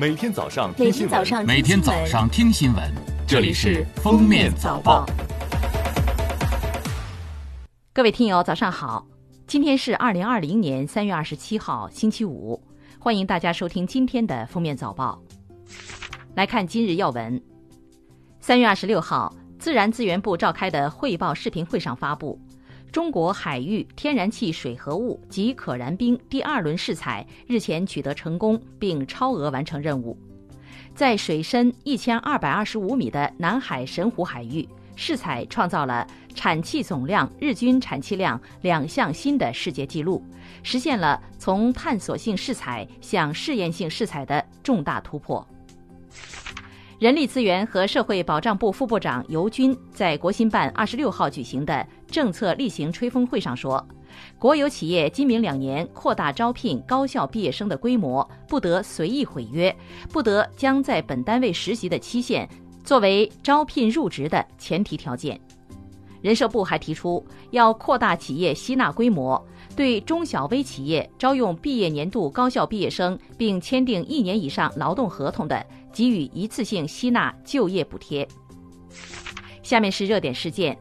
每天早上听新闻，每天早上听新闻，这里是《封面早报》。各位听友，早上好！今天是二零二零年三月二十七号，星期五，欢迎大家收听今天的《封面早报》。来看今日要闻。三月二十六号，自然资源部召开的汇报视频会上发布，中国海域天然气水合物及可燃冰第二轮试采日前取得成功，并超额完成任务。在水深一千二百二十五米的南海神湖海域，试采创造了产气总量、日均产气量两项新的世界纪录，实现了从探索性试采向试验性试采的重大突破。人力资源和社会保障部副部长尤军在国新办二十六号举行的政策例行吹风会上说，国有企业今明两年扩大招聘高校毕业生的规模，不得随意毁约，不得将在本单位实习的期限作为招聘入职的前提条件。人社部还提出，要扩大企业吸纳规模，对中小微企业招用毕业年度高校毕业生并签订一年以上劳动合同的，给予一次性吸纳就业补贴。下面是热点事件。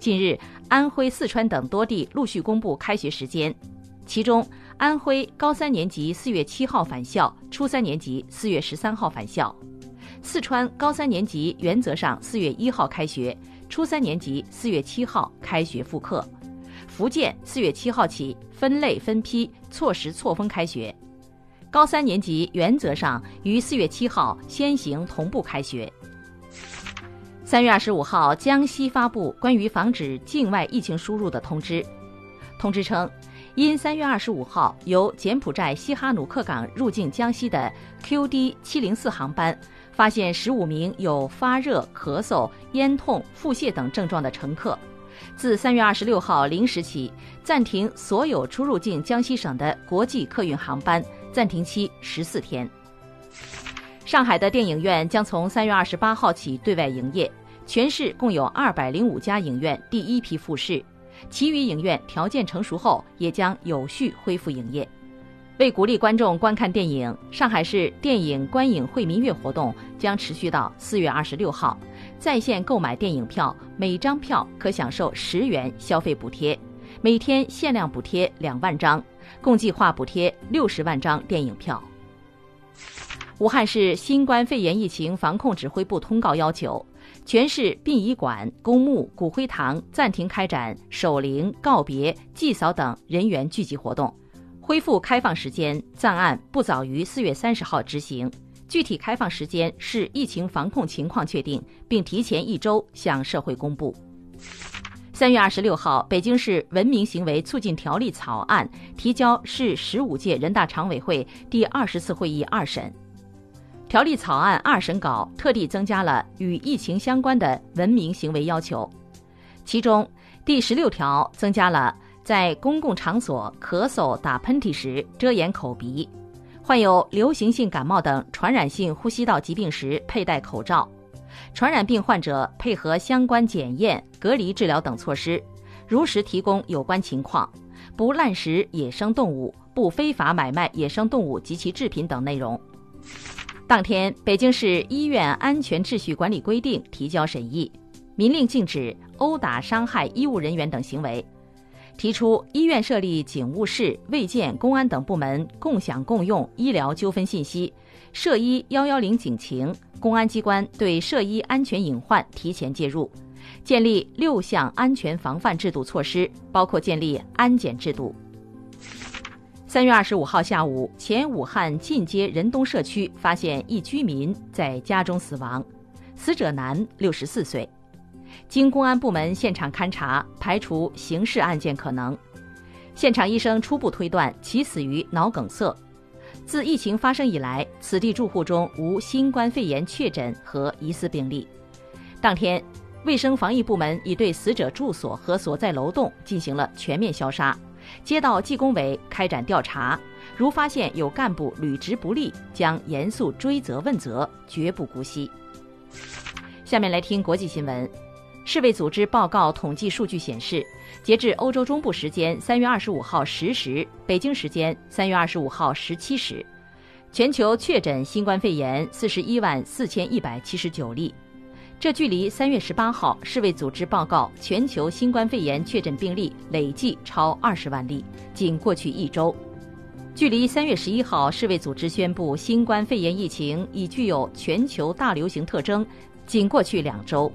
近日，安徽、四川等多地陆续公布开学时间，其中安徽高三年级四月七号返校，初三年级四月十三号返校；四川高三年级原则上四月一号开学，初三年级四月七号开学复课；福建四月七号起分类分批、错时错峰开学，高三年级原则上于四月七号先行同步开学。三月二十五号，江西发布关于防止境外疫情输入的通知。通知称，因三月二十五号由柬埔寨西哈努克港入境江西的 QD 七零四航班，发现十五名有发热、咳嗽、咽痛、腹泻等症状的乘客，自三月二十六号零时起暂停所有出入境江西省的国际客运航班，暂停期十四天。上海的电影院将从三月二十八号起对外营业。全市共有二百零五家影院第一批复试，其余影院条件成熟后也将有序恢复营业。为鼓励观众观看电影，上海市电影观影惠民月活动将持续到四月二十六号。在线购买电影票，每张票可享受十元消费补贴，每天限量补贴两万张，共计划补贴六十万张电影票。武汉市新冠肺炎疫情防控指挥部通告要求。全市殡仪馆、公墓、骨灰堂暂停开展守灵、告别、祭扫等人员聚集活动，恢复开放时间暂按不早于四月三十号执行。具体开放时间视疫情防控情况确定，并提前一周向社会公布。三月二十六号，北京市文明行为促进条例草案提交市十五届人大常委会第二十次会议二审。条例草案二审稿特地增加了与疫情相关的文明行为要求，其中第十六条增加了在公共场所咳嗽、打喷嚏时遮掩口鼻，患有流行性感冒等传染性呼吸道疾病时佩戴口罩，传染病患者配合相关检验、隔离治疗等措施，如实提供有关情况，不滥食野生动物，不非法买卖野生动物及其制品等内容。当天，北京市医院安全秩序管理规定提交审议，明令禁止殴打、伤害医务人员等行为，提出医院设立警务室、卫健、公安等部门共享共用医疗纠纷信息，涉医幺幺零警情，公安机关对涉医安全隐患提前介入，建立六项安全防范制度措施，包括建立安检制度。三月二十五号下午，前武汉晋街仁东社区发现一居民在家中死亡，死者男，六十四岁。经公安部门现场勘查，排除刑事案件可能。现场医生初步推断其死于脑梗塞。自疫情发生以来，此地住户中无新冠肺炎确诊和疑似病例。当天，卫生防疫部门已对死者住所和所在楼栋进行了全面消杀。街道纪工委开展调查，如发现有干部履职不力，将严肃追责问责，绝不姑息。下面来听国际新闻。世卫组织报告统计数据显示，截至欧洲中部时间三月二十五号十时，北京时间三月二十五号十七时，全球确诊新冠肺炎四十一万四千一百七十九例，这距离三月十八号世卫组织报告全球新冠肺炎确诊病例累计超二十万例，仅过去一周；距离三月十一号世卫组织宣布新冠肺炎疫情已具有全球大流行特征，仅过去两周。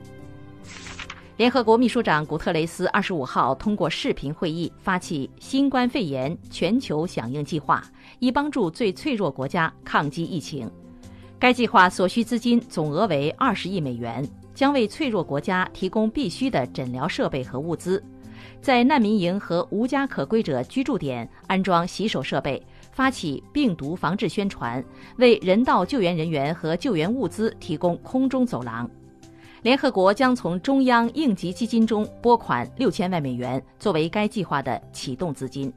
联合国秘书长古特雷斯二十五号通过视频会议发起新冠肺炎全球响应计划，以帮助最脆弱国家抗击疫情。该计划所需资金总额为二十亿美元，将为脆弱国家提供必需的诊疗设备和物资，在难民营和无家可归者居住点安装洗手设备，发起病毒防治宣传，为人道救援人员和救援物资提供空中走廊。联合国将从中央应急基金中拨款六千万美元，作为该计划的启动资金。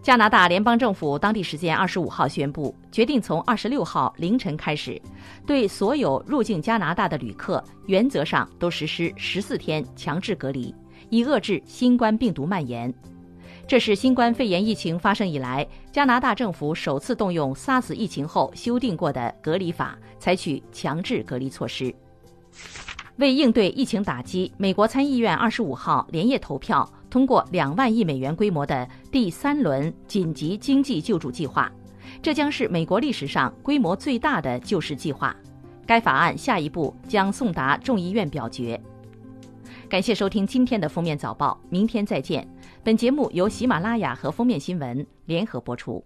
加拿大联邦政府当地时间二十五号宣布，决定从二十六号凌晨开始，对所有入境加拿大的旅客，原则上都实施十四天强制隔离，以遏制新冠病毒蔓延。这是新冠肺炎疫情发生以来，加拿大政府首次动用 SARS 疫情后修订过的隔离法，采取强制隔离措施。为应对疫情打击，美国参议院二十五号连夜投票通过两万亿美元规模的第三轮紧急经济救助计划，这将是美国历史上规模最大的救市计划。该法案下一步将送达众议院表决。感谢收听今天的封面早报，明天再见。本节目由喜马拉雅和封面新闻联合播出。